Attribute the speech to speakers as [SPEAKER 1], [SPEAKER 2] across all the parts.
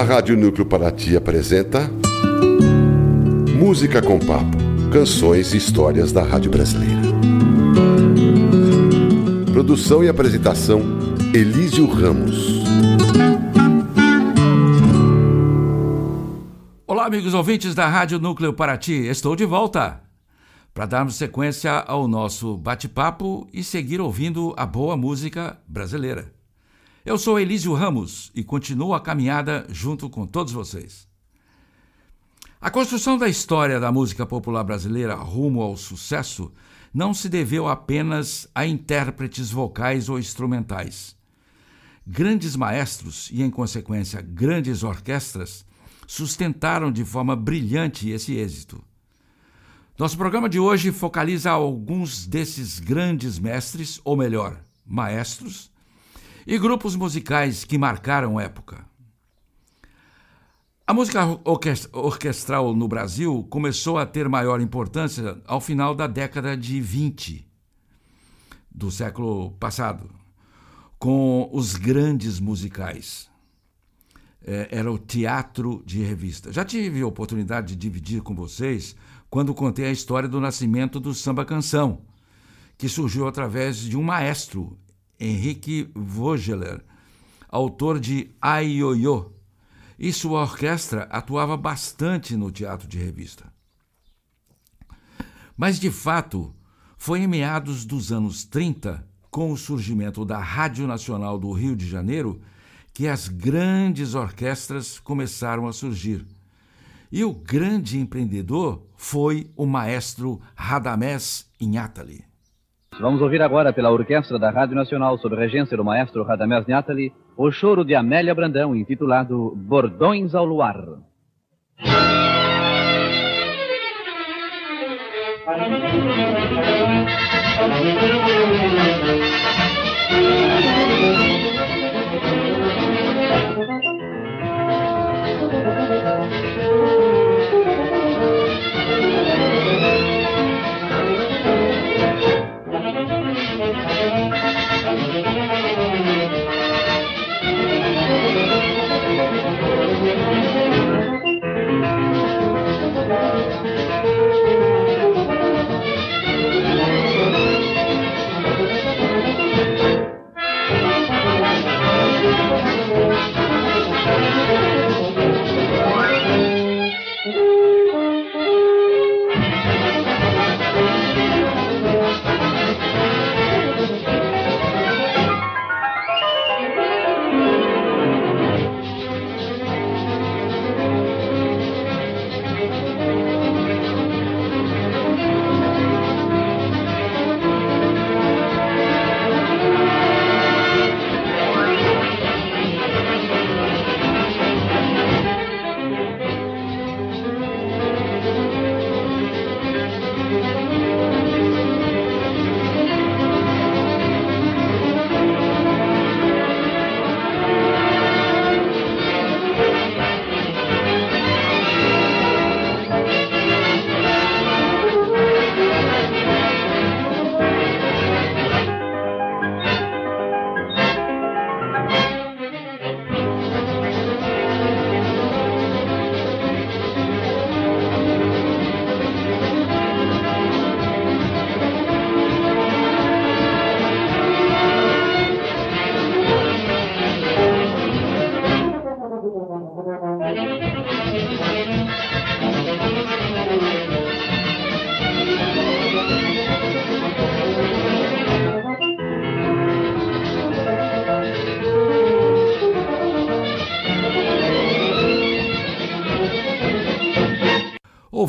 [SPEAKER 1] A Rádio Núcleo Paraty apresenta Música com Papo, canções e histórias da Rádio Brasileira. Produção e apresentação Elísio Ramos.
[SPEAKER 2] Olá, amigos ouvintes da Rádio Núcleo Paraty, estou de volta para darmos sequência ao nosso bate-papo e seguir ouvindo a boa música brasileira. Eu sou Elísio Ramos e continuo a caminhada junto com todos vocês. A construção da história da música popular brasileira rumo ao sucesso não se deveu apenas a intérpretes vocais ou instrumentais. Grandes maestros e, em consequência, grandes orquestras sustentaram de forma brilhante esse êxito. Nosso programa de hoje focaliza alguns desses grandes mestres, ou melhor, maestros, e grupos musicais que marcaram época. A música orquestral no Brasil começou a ter maior importância ao final da década de 20 do século passado, com os grandes musicais. É, era o teatro de revista. Já tive a oportunidade de dividir com vocês quando contei a história do nascimento do samba canção, que surgiu através de um maestro, Henrique Vogeler, autor de Aioiô, e sua orquestra atuava bastante no teatro de revista. Mas, de fato, foi em meados dos anos 30, com o surgimento da Rádio Nacional do Rio de Janeiro, que as grandes orquestras começaram a surgir e o grande empreendedor foi o maestro Radamés Inhatali.
[SPEAKER 3] Vamos ouvir agora pela Orquestra da Rádio Nacional, sob regência do maestro Radamés Inhatali, o choro de Amélia Brandão, intitulado Bordões ao Luar.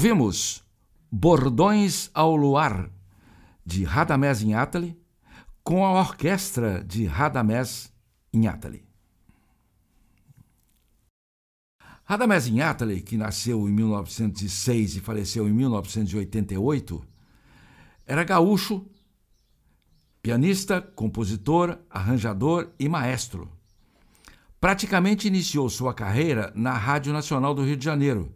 [SPEAKER 2] Ouvimos Bordões ao Luar, de Radamés Inhatali, com a orquestra de Radamés Inhatali. Radamés Inhatali, que nasceu em 1906 e faleceu em 1988, era gaúcho, pianista, compositor, arranjador e maestro. Praticamente iniciou sua carreira na Rádio Nacional do Rio de Janeiro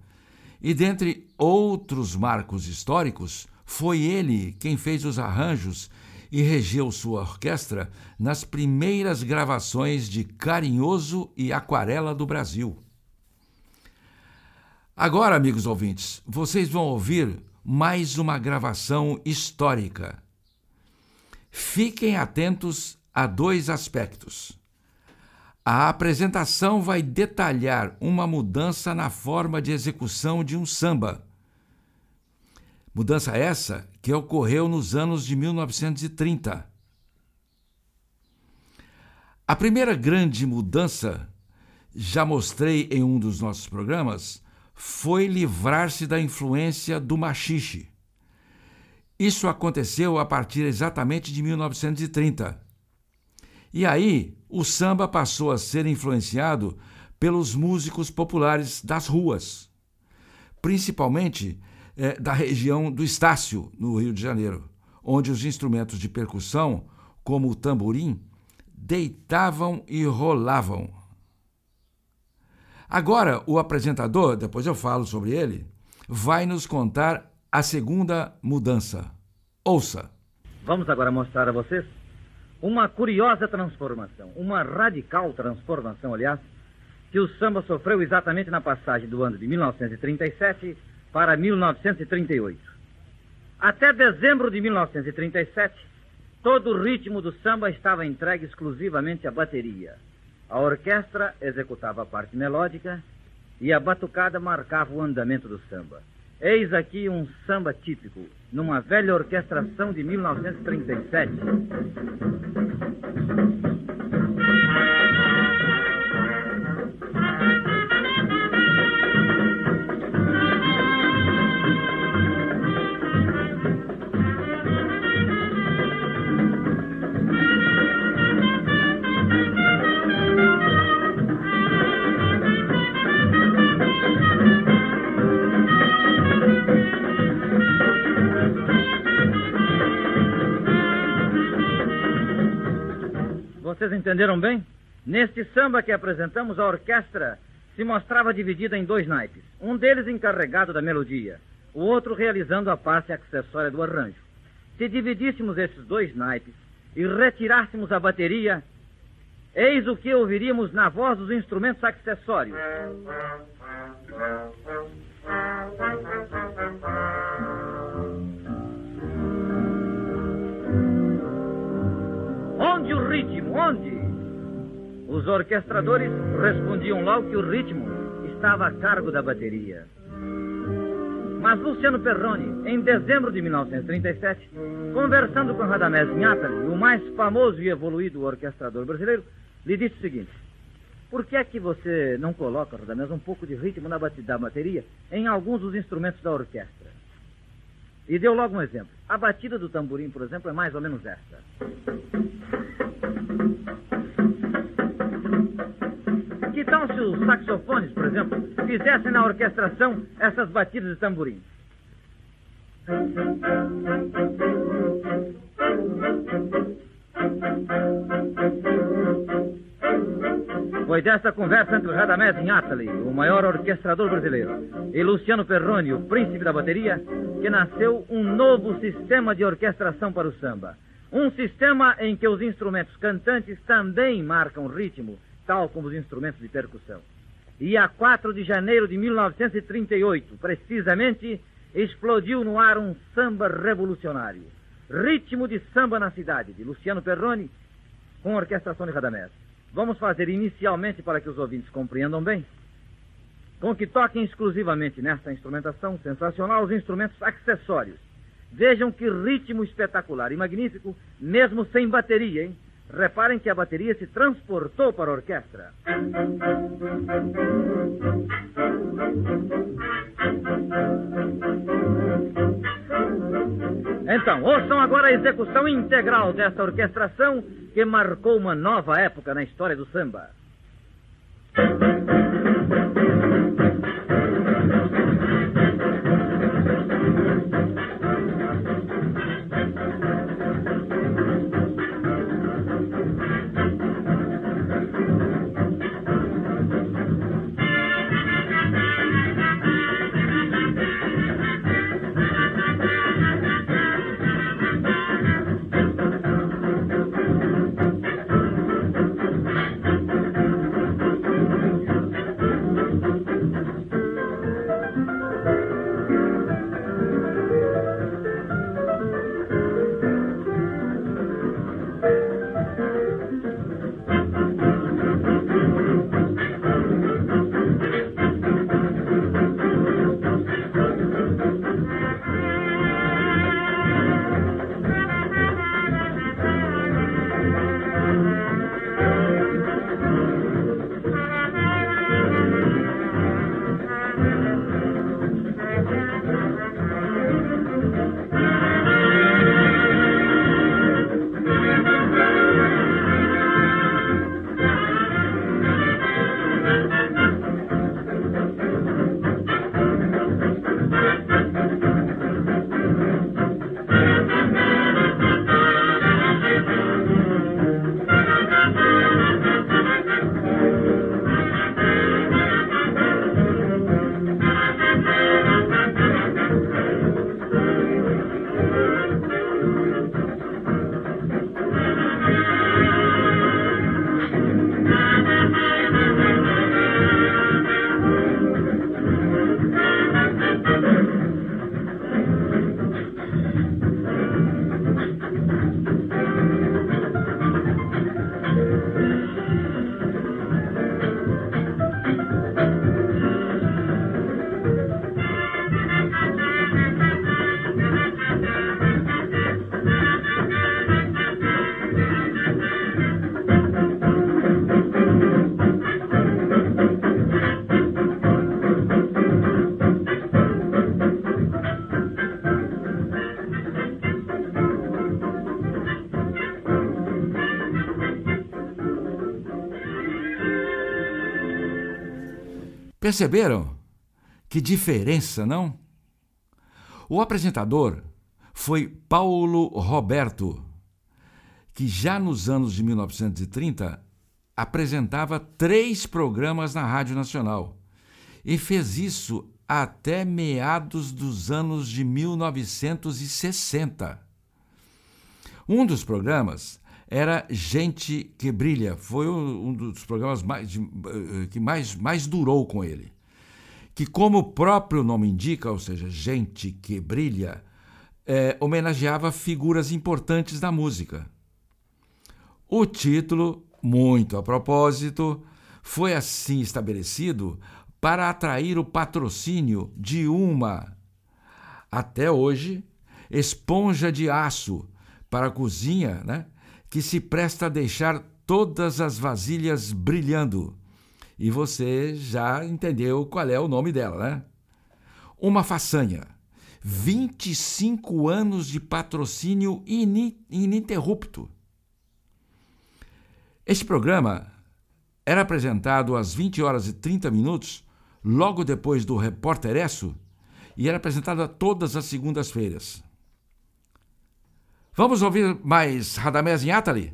[SPEAKER 2] e dentre outros marcos históricos, foi ele quem fez os arranjos e regeu sua orquestra nas primeiras gravações de Carinhoso e Aquarela do Brasil. Agora, amigos ouvintes, vocês vão ouvir mais uma gravação histórica. Fiquem atentos a dois aspectos. A apresentação vai detalhar uma mudança na forma de execução de um samba. Mudança essa que ocorreu nos anos de 1930. A primeira grande mudança, já mostrei em um dos nossos programas, foi livrar-se da influência do machixe. Isso aconteceu a partir exatamente de 1930. E aí, o samba passou a ser influenciado pelos músicos populares das ruas, principalmente é, da região do Estácio, no Rio de Janeiro, onde os instrumentos de percussão, como o tamborim, deitavam e rolavam. Agora, o apresentador, depois eu falo sobre ele, vai nos contar a segunda mudança. Ouça.
[SPEAKER 4] Vamos agora mostrar a vocês uma curiosa transformação, uma radical transformação, aliás, que o samba sofreu exatamente na passagem do ano de 1937 para 1938. Até dezembro de 1937, todo o ritmo do samba estava entregue exclusivamente à bateria. A orquestra executava a parte melódica e a batucada marcava o andamento do samba. Eis aqui um samba típico, numa velha orquestração de 1937. Entenderam bem? Neste samba que apresentamos, a orquestra se mostrava dividida em dois naipes. Um deles encarregado da melodia, o outro realizando a parte acessória do arranjo. Se dividíssemos esses dois naipes e retirássemos a bateria, eis o que ouviríamos na voz dos instrumentos acessórios. Onde o ritmo? Onde? Os orquestradores respondiam logo que o ritmo estava a cargo da bateria. Mas Luciano Perrone, em dezembro de 1937, conversando com Radamés Nhatali, o mais famoso e evoluído orquestrador brasileiro, lhe disse o seguinte: Por que é que você não coloca, Radamés, um pouco de ritmo na da bateria em alguns dos instrumentos da orquestra? E deu logo um exemplo. A batida do tamborim, por exemplo, é mais ou menos esta. Que tal se os saxofones, por exemplo, fizessem na orquestração essas batidas de tamborim? Foi desta conversa entre Radamés Inhatali, o maior orquestrador brasileiro, e Luciano Perrone, o príncipe da bateria, que nasceu um novo sistema de orquestração para o samba. Um sistema em que os instrumentos cantantes também marcam ritmo, tal como os instrumentos de percussão. E a 4 de janeiro de 1938, precisamente, explodiu no ar um samba revolucionário. Ritmo de samba na cidade, de Luciano Perrone, com orquestração de Radamés. Vamos fazer inicialmente para que os ouvintes compreendam bem, com que toquem exclusivamente nesta instrumentação sensacional os instrumentos acessórios. Vejam que ritmo espetacular e magnífico, mesmo sem bateria, hein? Reparem que a bateria se transportou para a orquestra. Então, ouçam agora a execução integral desta orquestração que marcou uma nova época na história do samba.
[SPEAKER 2] Perceberam? Que diferença, não? O apresentador foi Paulo Roberto, que já nos anos de 1930 apresentava três programas na Rádio Nacional e fez isso até meados dos anos de 1960. Um dos programas era Gente que Brilha, foi um dos programas mais, eh, que mais, mais durou com ele. Que, como o próprio nome indica, ou seja, Gente que Brilha, é, homenageava figuras importantes da música. O título, muito a propósito, foi assim estabelecido para atrair o patrocínio de uma, até hoje, esponja de aço para a cozinha, né, que se presta a deixar todas as vasilhas brilhando. E você já entendeu qual é o nome dela, né? Uma façanha 25 anos de patrocínio ininterrupto. Este programa era apresentado às 20 horas e 30 minutos, logo depois do Repórter Esso, e era apresentado a todas as segundas-feiras. Vamos ouvir mais Radamés Atali?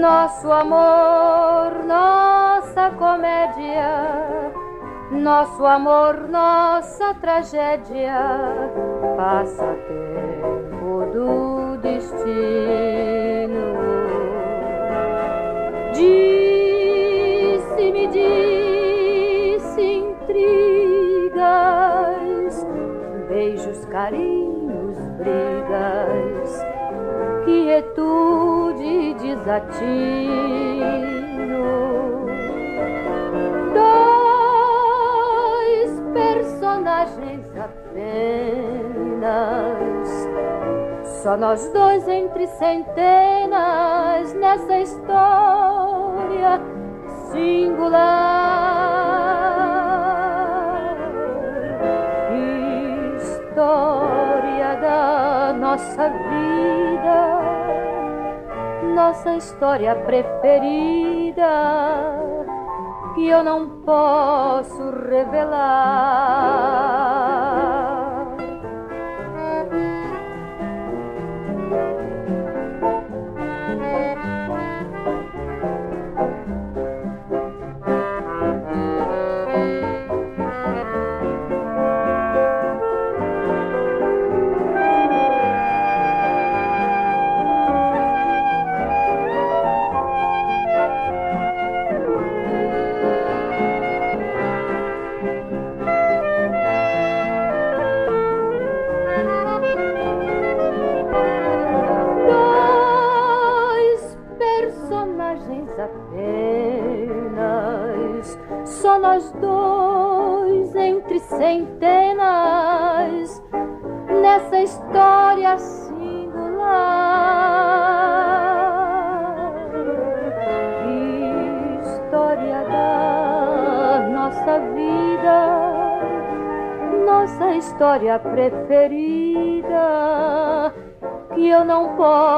[SPEAKER 5] Nosso amor, nossa comédia, nosso amor, nossa tragédia, passatempo do destino. Disse-me, disse intrigas, beijos, carinhos, brigas, quietude desatino. Só nós dois entre centenas nessa história singular. História da nossa vida nossa história preferida que eu não posso revelar. Preferida que eu não posso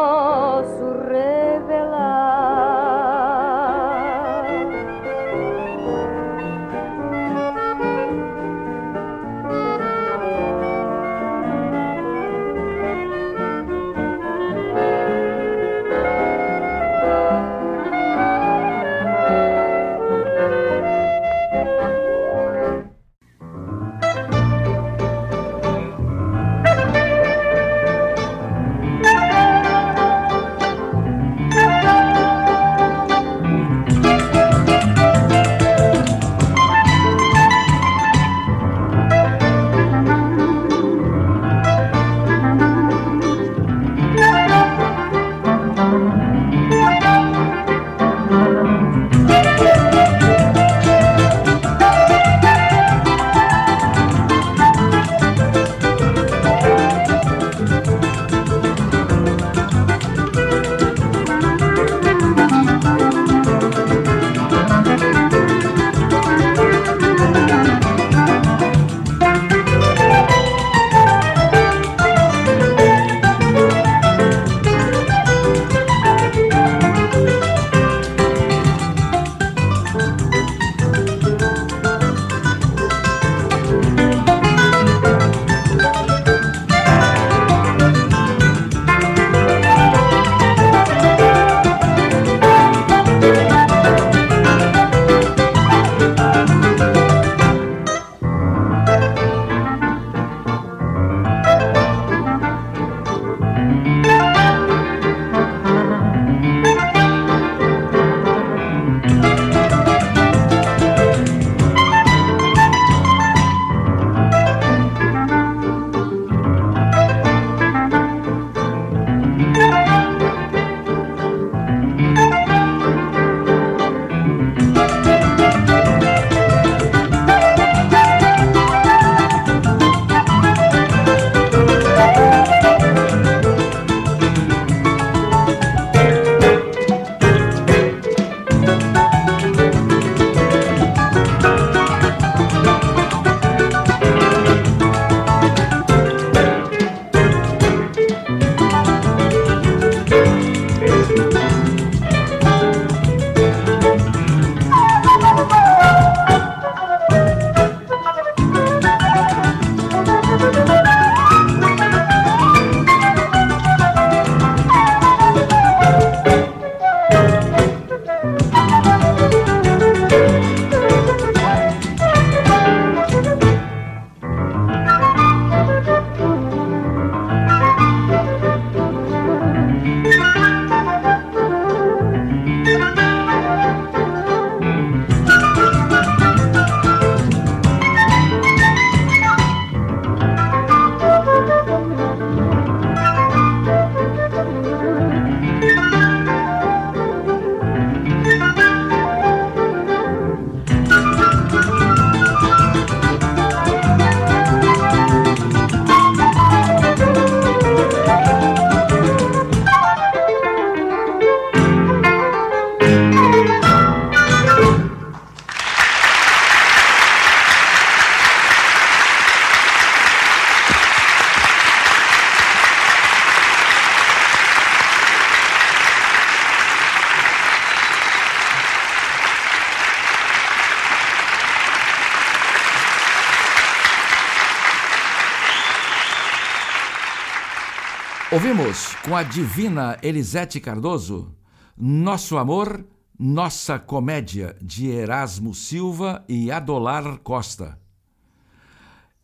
[SPEAKER 2] Ouvimos com a divina Elisete Cardoso Nosso Amor, Nossa Comédia, de Erasmo Silva e Adolar Costa.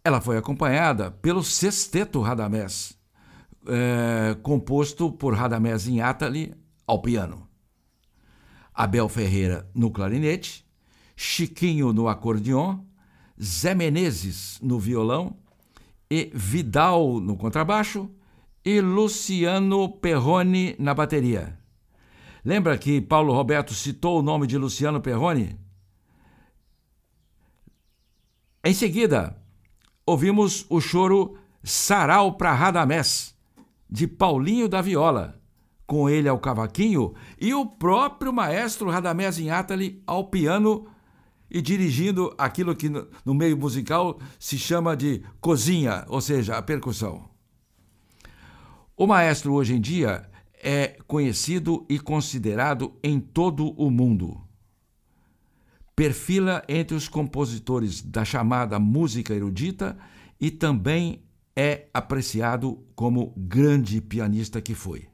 [SPEAKER 2] Ela foi acompanhada pelo Sexteto Radamés, é, composto por Radamés Inátali ao piano. Abel Ferreira no clarinete, Chiquinho no acordeon, Zé Menezes no violão e Vidal no contrabaixo e Luciano Perrone na bateria. Lembra que Paulo Roberto citou o nome de Luciano Perrone? Em seguida, ouvimos o choro Sarau para Radamés, de Paulinho da Viola, com ele ao cavaquinho e o próprio maestro Radamés Inátali ao piano e dirigindo aquilo que no meio musical se chama de cozinha, ou seja, a percussão. O maestro hoje em dia é conhecido e considerado em todo o mundo. Perfila entre os compositores da chamada música erudita e também é apreciado como grande pianista que foi.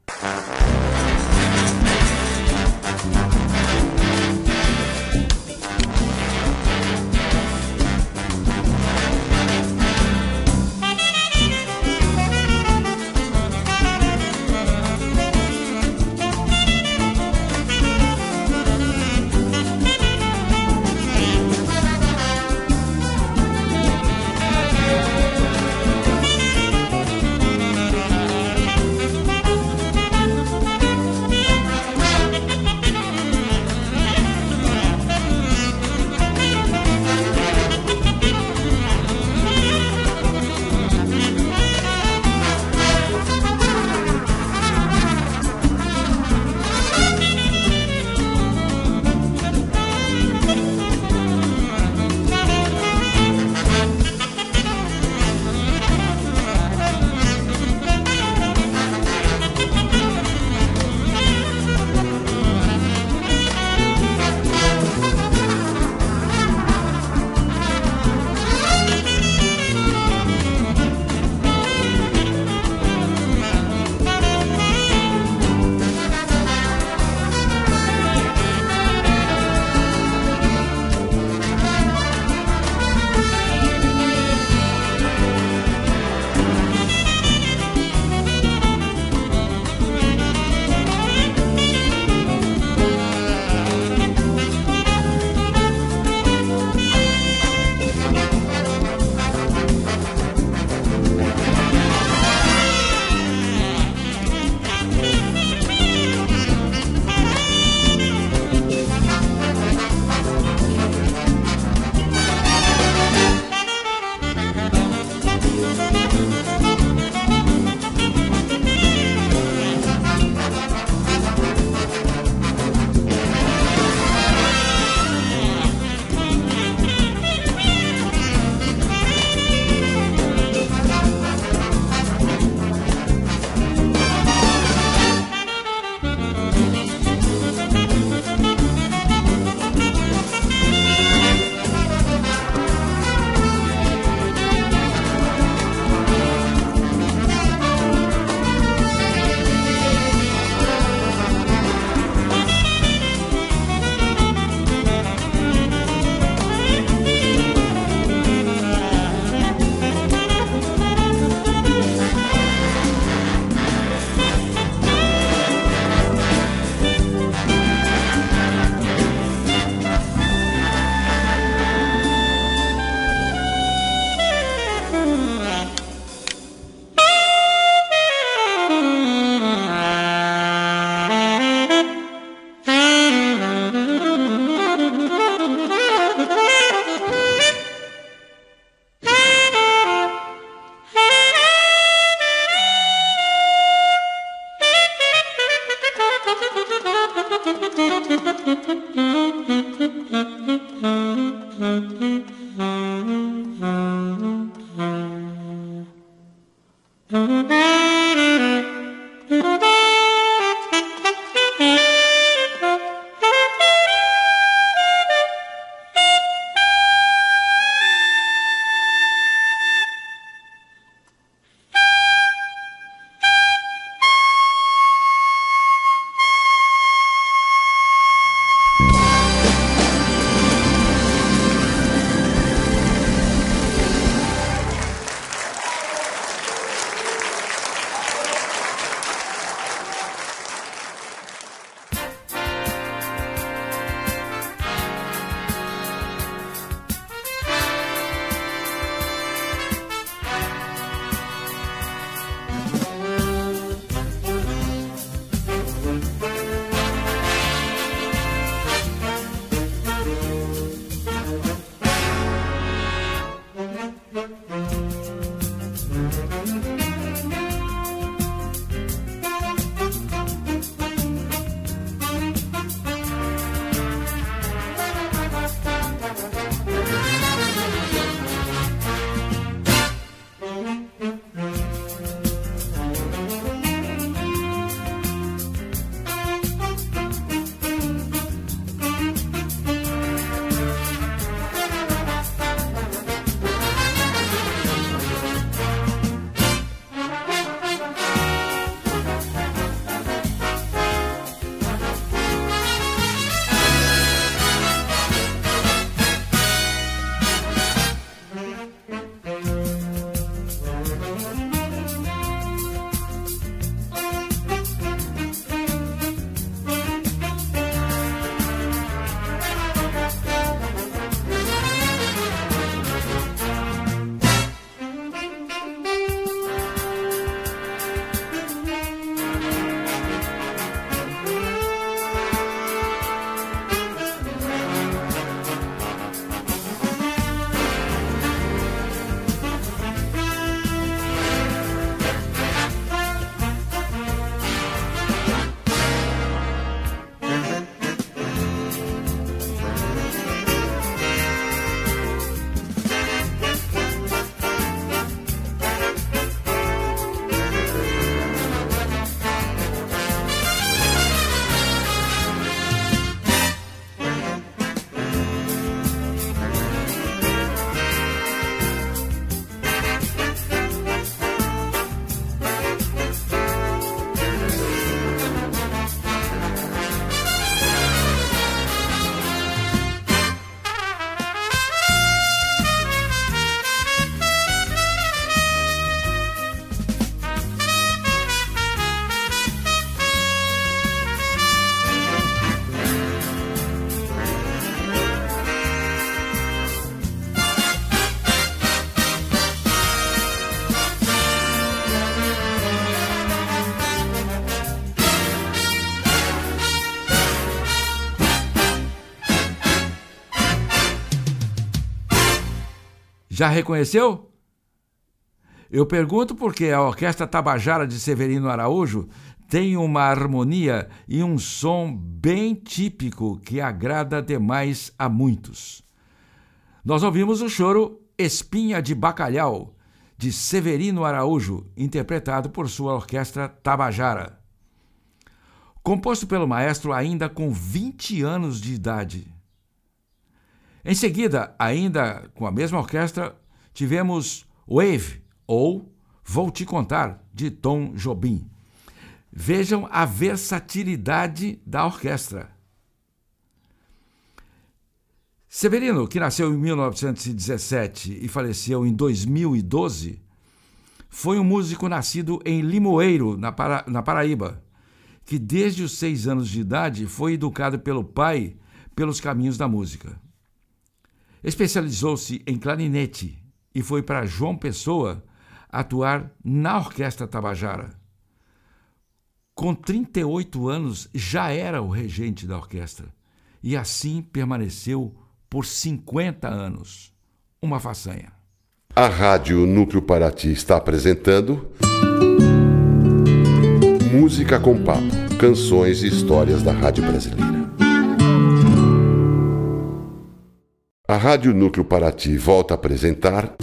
[SPEAKER 2] Já reconheceu? Eu pergunto porque a Orquestra Tabajara de Severino Araújo tem uma harmonia e um som bem típico que agrada demais a muitos. Nós ouvimos o choro Espinha de Bacalhau, de Severino Araújo, interpretado por sua orquestra Tabajara. Composto pelo maestro ainda com 20 anos de idade. Em seguida, ainda com a mesma orquestra, tivemos Wave, ou Vou Te Contar, de Tom Jobim. Vejam a versatilidade da orquestra. Severino, que nasceu em 1917 e faleceu em 2012, foi um músico nascido em Limoeiro, na, Para na Paraíba, que desde os seis anos de idade foi educado pelo pai pelos caminhos da música. Especializou-se em clarinete e foi para João Pessoa atuar na Orquestra Tabajara. Com 38 anos, já era o regente da orquestra e assim permaneceu por 50 anos. Uma façanha.
[SPEAKER 1] A Rádio Núcleo Paraty está apresentando. Música com Papo canções e histórias da Rádio Brasileira. A Rádio Núcleo Paraty volta a apresentar.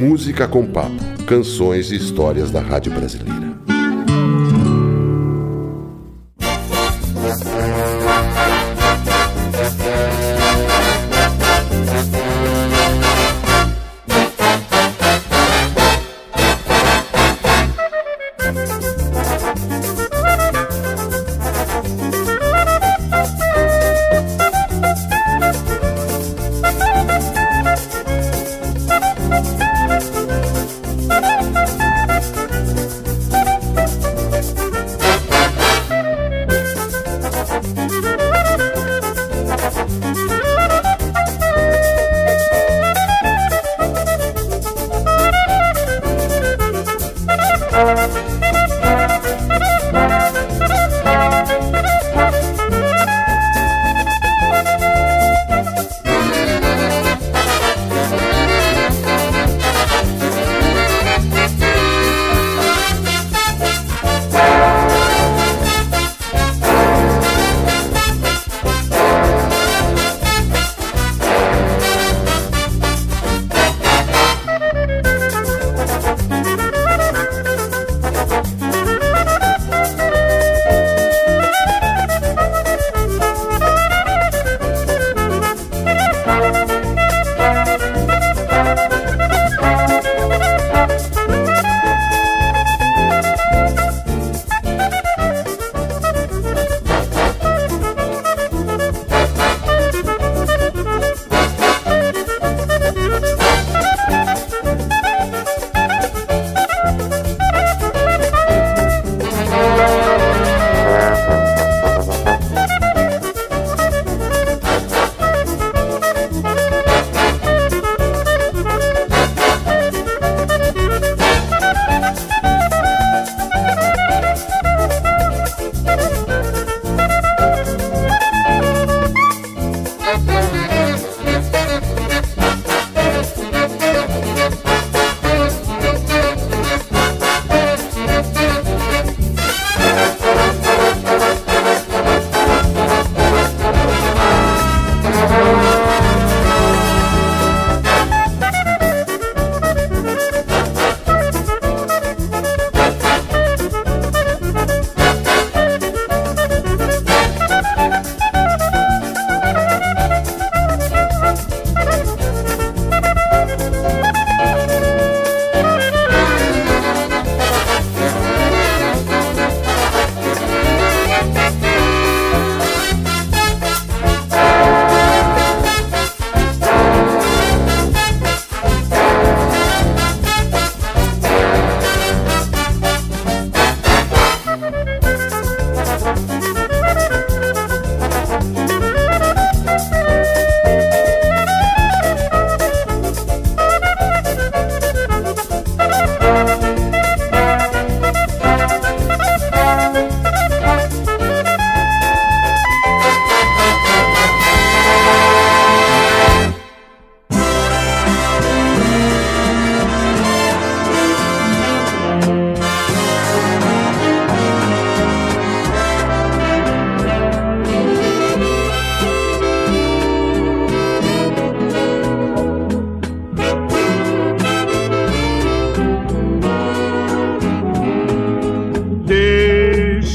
[SPEAKER 1] Música com Papo Canções e Histórias da Rádio Brasileira.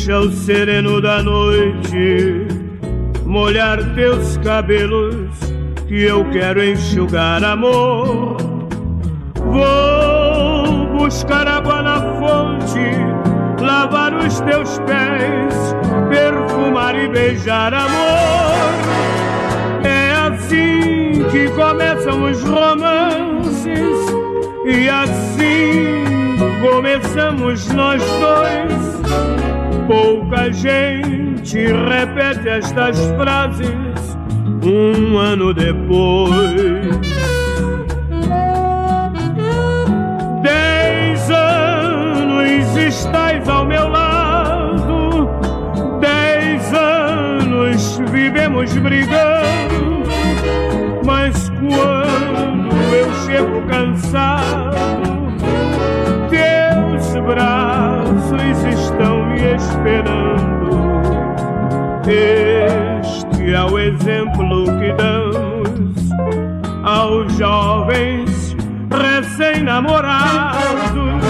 [SPEAKER 6] Deixa o sereno da noite molhar teus cabelos, que eu quero enxugar amor. Vou buscar água na fonte, lavar os teus pés, perfumar e beijar amor. É assim que começam os romances, e assim começamos nós dois. Pouca gente repete estas frases um ano depois. Dez anos estás ao meu lado, dez anos vivemos brigando, mas quando eu chego cansado, esperando. Este é o exemplo que damos aos jovens recém-namorados,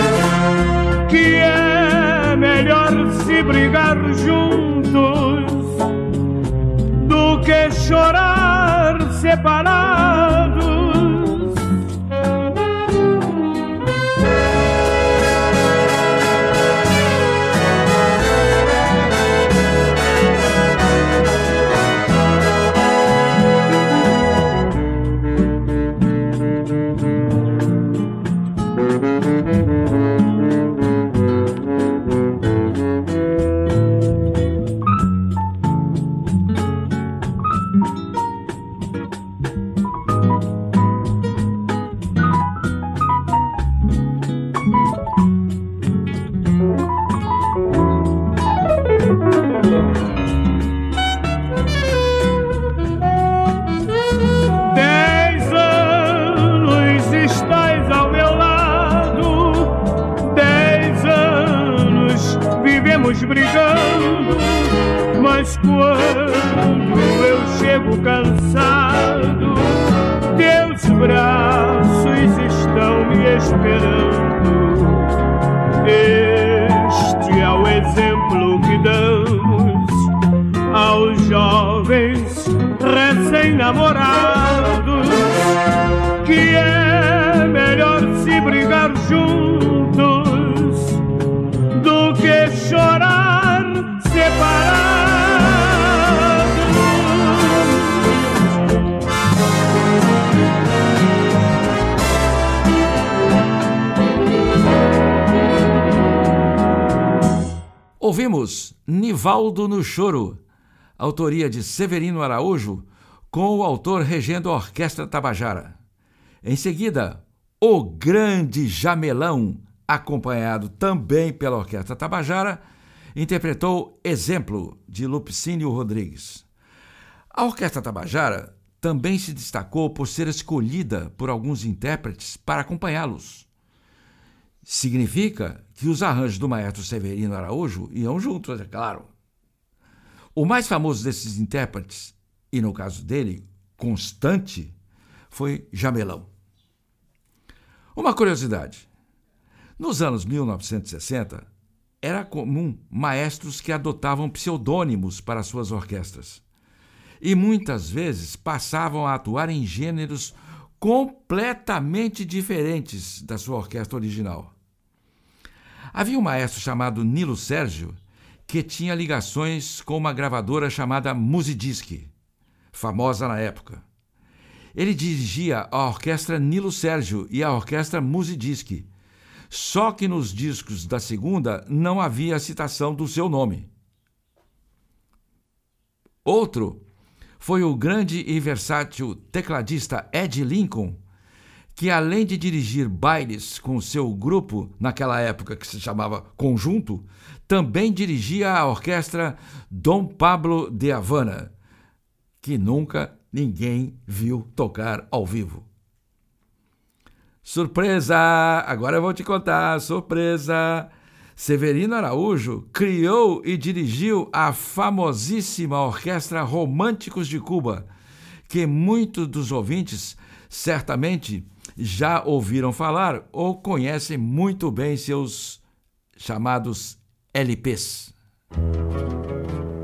[SPEAKER 6] que é melhor se brigar juntos do que chorar separados.
[SPEAKER 2] Nivaldo no Choro, autoria de Severino Araújo, com o autor regendo a Orquestra Tabajara. Em seguida, O Grande Jamelão, acompanhado também pela Orquestra Tabajara, interpretou Exemplo, de Lupicínio Rodrigues. A Orquestra Tabajara também se destacou por ser escolhida por alguns intérpretes para acompanhá-los. Significa que os arranjos do maestro Severino Araújo iam juntos, é claro. O mais famoso desses intérpretes, e no caso dele, constante, foi Jamelão. Uma curiosidade: nos anos 1960, era comum maestros que adotavam pseudônimos para suas orquestras e muitas vezes passavam a atuar em gêneros completamente diferentes da sua orquestra original. Havia um maestro chamado Nilo Sérgio que tinha ligações com uma gravadora chamada Musidisc, famosa na época. Ele dirigia a orquestra Nilo Sérgio e a orquestra Musidisc, só que nos discos da segunda não havia citação do seu nome. Outro foi o grande e versátil tecladista Ed Lincoln, que além de dirigir bailes com seu grupo, naquela época que se chamava Conjunto, também dirigia a orquestra Dom Pablo de Havana, que nunca ninguém viu tocar ao vivo. Surpresa! Agora eu vou te contar, surpresa! Severino Araújo criou e dirigiu a famosíssima Orquestra Românticos de Cuba, que muitos dos ouvintes certamente já ouviram falar ou conhecem muito bem seus chamados LPs.
[SPEAKER 7] Ouvimos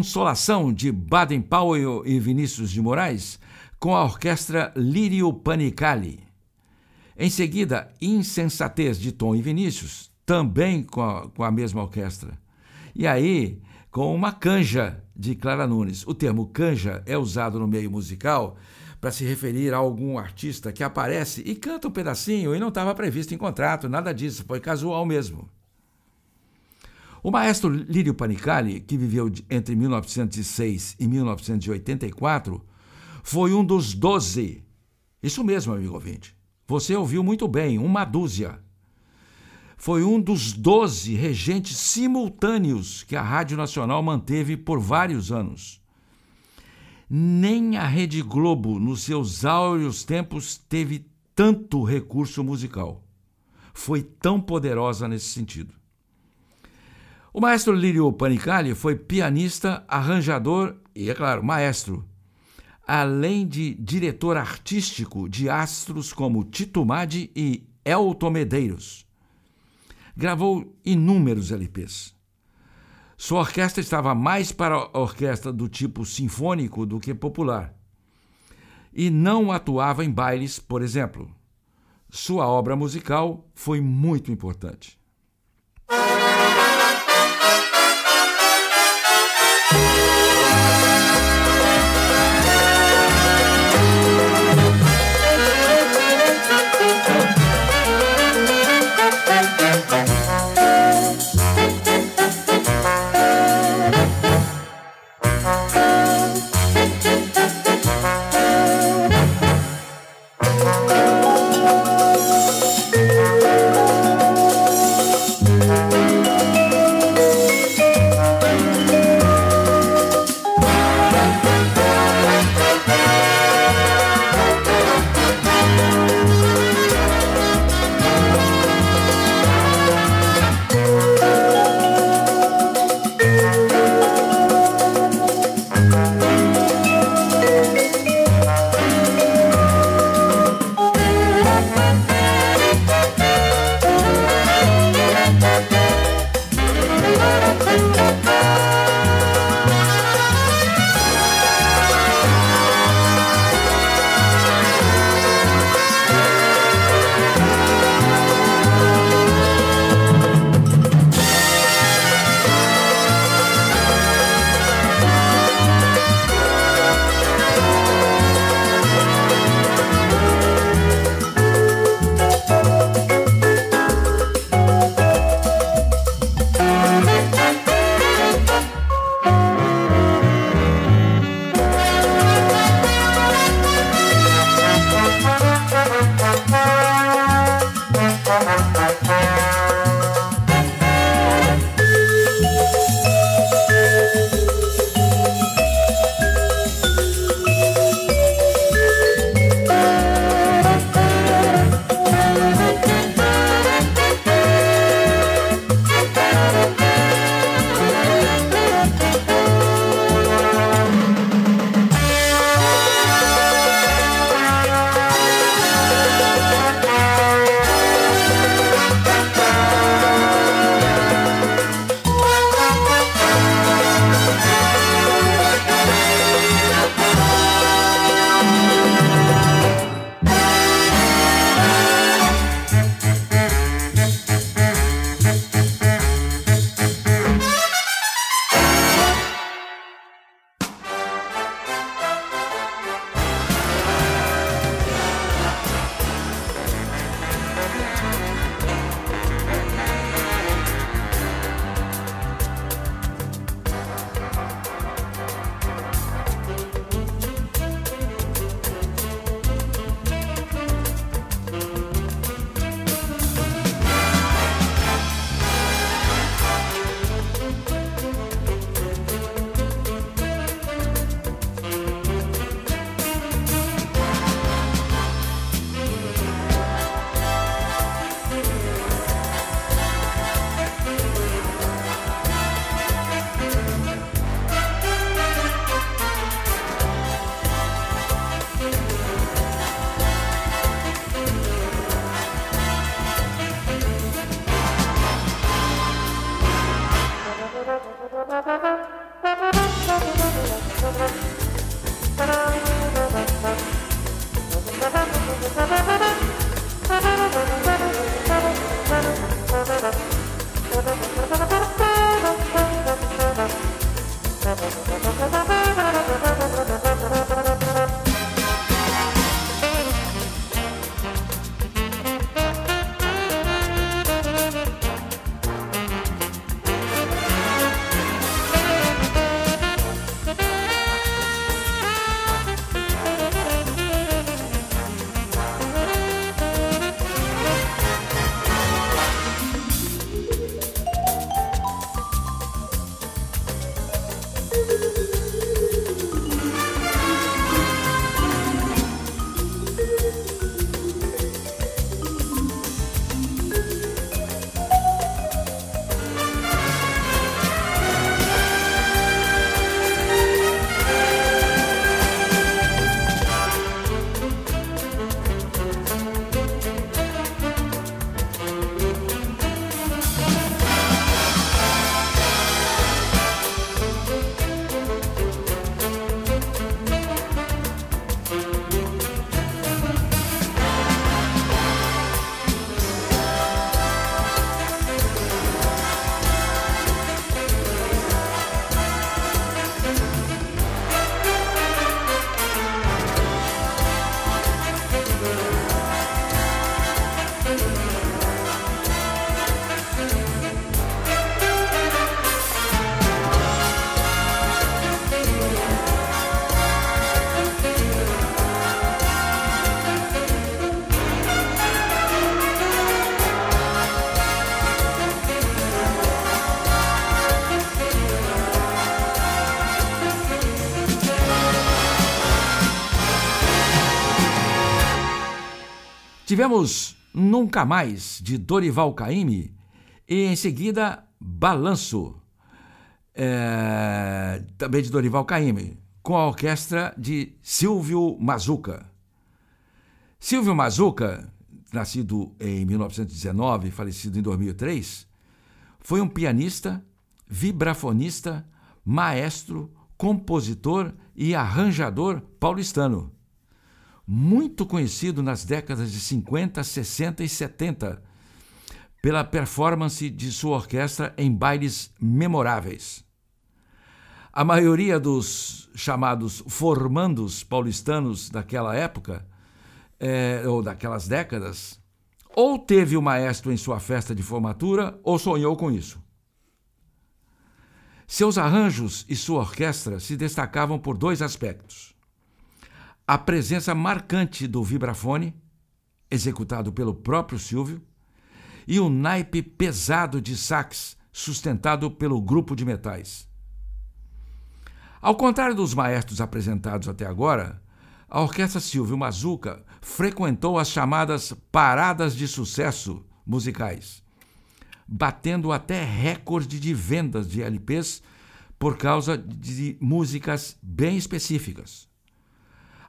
[SPEAKER 7] Consolação de Baden Powell e Vinícius de Moraes com a orquestra Lírio Panicali. Em seguida, Insensatez de Tom e Vinícius,
[SPEAKER 2] também com a, com a mesma orquestra. E aí, com uma canja de Clara Nunes. O termo canja é usado no meio musical para se referir a algum artista que aparece e canta um pedacinho e não estava previsto em contrato, nada disso, foi casual mesmo. O maestro Lírio Panicali, que viveu entre 1906 e 1984, foi um dos doze. Isso mesmo, amigo ouvinte. Você ouviu muito bem, uma dúzia. Foi um dos doze regentes simultâneos que a Rádio Nacional manteve por vários anos. Nem a Rede Globo, nos seus áureos tempos, teve tanto recurso musical. Foi tão poderosa nesse sentido. O maestro Lírio Panicali foi pianista, arranjador e, é claro, maestro, além de diretor artístico de astros como Tito Madi e Elton Medeiros. Gravou inúmeros LPs. Sua orquestra estava mais para orquestra do tipo sinfônico do que popular. E não atuava em bailes, por exemplo. Sua obra musical foi muito importante. Tivemos Nunca Mais, de Dorival Caymmi, e em seguida Balanço, é, também de Dorival Caymmi, com a orquestra de Silvio Mazuca. Silvio Mazuca, nascido em 1919 falecido em 2003, foi um pianista, vibrafonista, maestro, compositor e arranjador paulistano muito conhecido nas décadas de 50, 60 e 70 pela performance de sua orquestra em bailes memoráveis. A maioria dos chamados formandos paulistanos daquela época, é, ou daquelas décadas, ou teve o maestro em sua festa de formatura ou sonhou com isso. Seus arranjos e sua orquestra se destacavam por dois aspectos a presença marcante do vibrafone, executado pelo próprio Silvio, e o naipe pesado de sax, sustentado pelo grupo de metais. Ao contrário dos maestros apresentados até agora, a Orquestra Silvio Mazuca frequentou as chamadas paradas de sucesso musicais, batendo até recorde de vendas de LPs por causa de músicas bem específicas.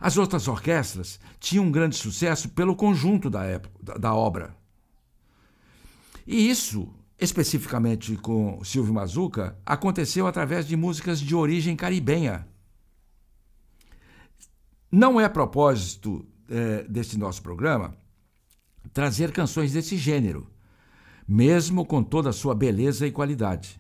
[SPEAKER 2] As outras orquestras tinham um grande sucesso pelo conjunto da, época, da obra. E isso, especificamente com Silvio Mazuca, aconteceu através de músicas de origem caribenha. Não é propósito é, deste nosso programa trazer canções desse gênero, mesmo com toda a sua beleza e qualidade.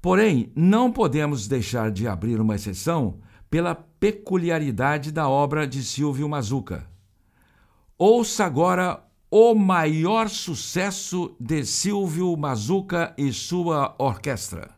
[SPEAKER 2] Porém, não podemos deixar de abrir uma exceção pela peculiaridade da obra de Silvio Mazuca. Ouça agora o maior sucesso de Silvio Mazuca e sua orquestra.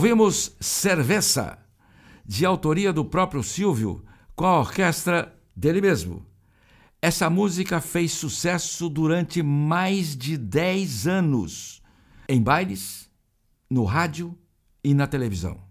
[SPEAKER 2] Ouvimos Cerveza, de autoria do próprio Silvio, com a orquestra dele mesmo. Essa música fez sucesso durante mais de 10 anos, em bailes, no rádio e na televisão.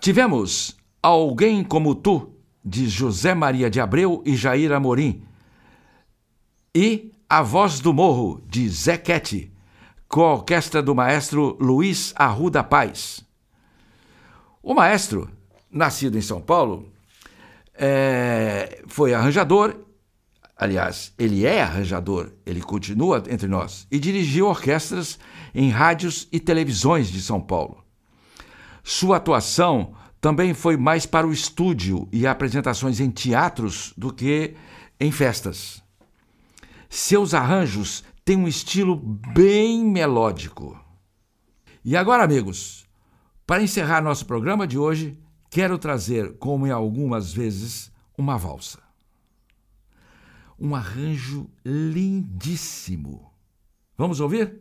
[SPEAKER 2] Tivemos Alguém Como Tu, de José Maria de Abreu e Jair Amorim, e A Voz do Morro, de Zé Quete, com a orquestra do maestro Luiz Arruda Paz. O maestro, nascido em São Paulo, é, foi arranjador, aliás, ele é arranjador, ele continua entre nós, e dirigiu orquestras em rádios e televisões de São Paulo. Sua atuação também foi mais para o estúdio e apresentações em teatros do que em festas. Seus arranjos têm um estilo bem melódico. E agora, amigos, para encerrar nosso programa de hoje, quero trazer, como em algumas vezes, uma valsa. Um arranjo lindíssimo. Vamos ouvir?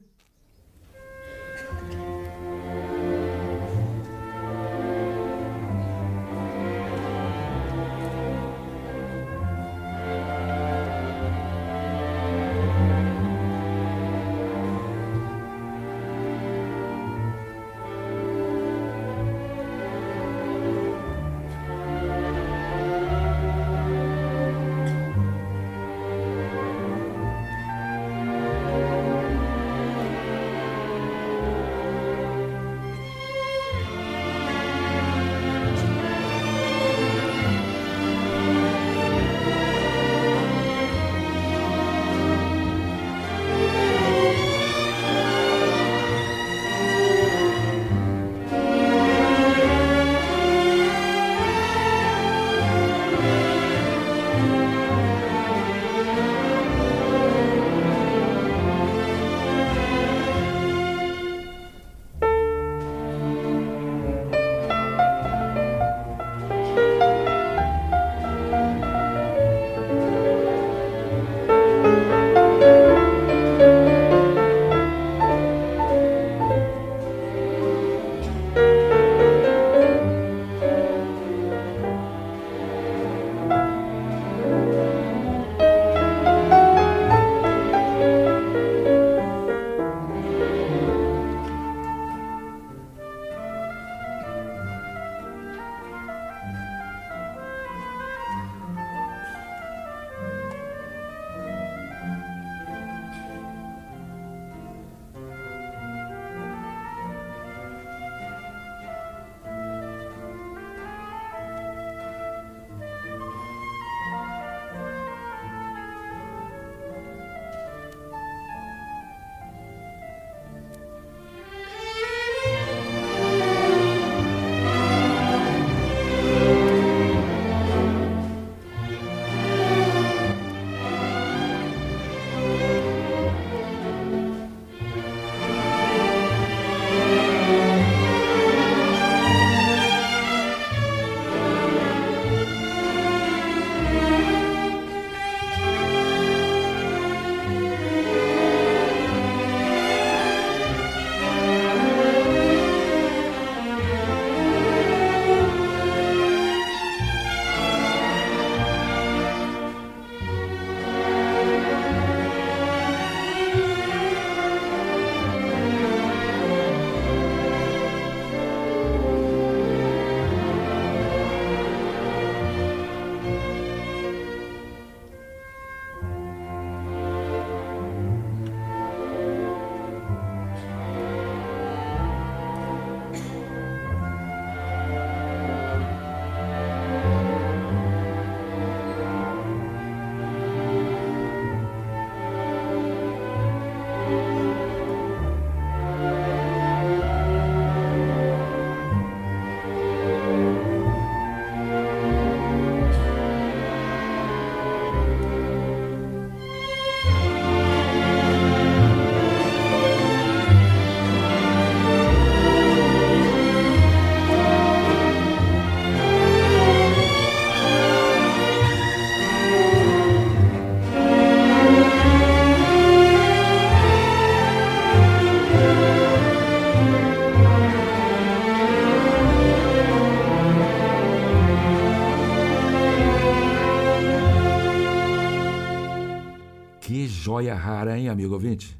[SPEAKER 2] Joia rara, hein, amigo ouvinte?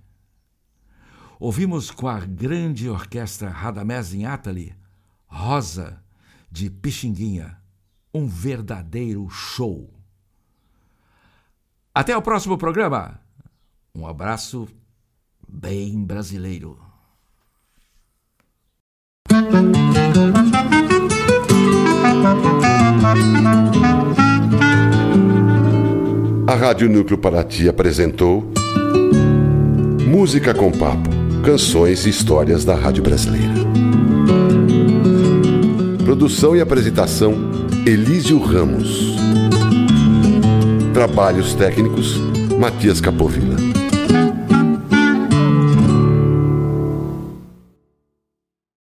[SPEAKER 2] ouvimos com a grande orquestra Radamés Atali, Rosa, de Pixinguinha. Um verdadeiro show. Até o próximo programa. Um abraço bem brasileiro.
[SPEAKER 1] A Rádio Núcleo Paraty apresentou Música com Papo, canções e histórias da Rádio Brasileira. Produção e apresentação Elísio Ramos. Trabalhos técnicos Matias Capovilla.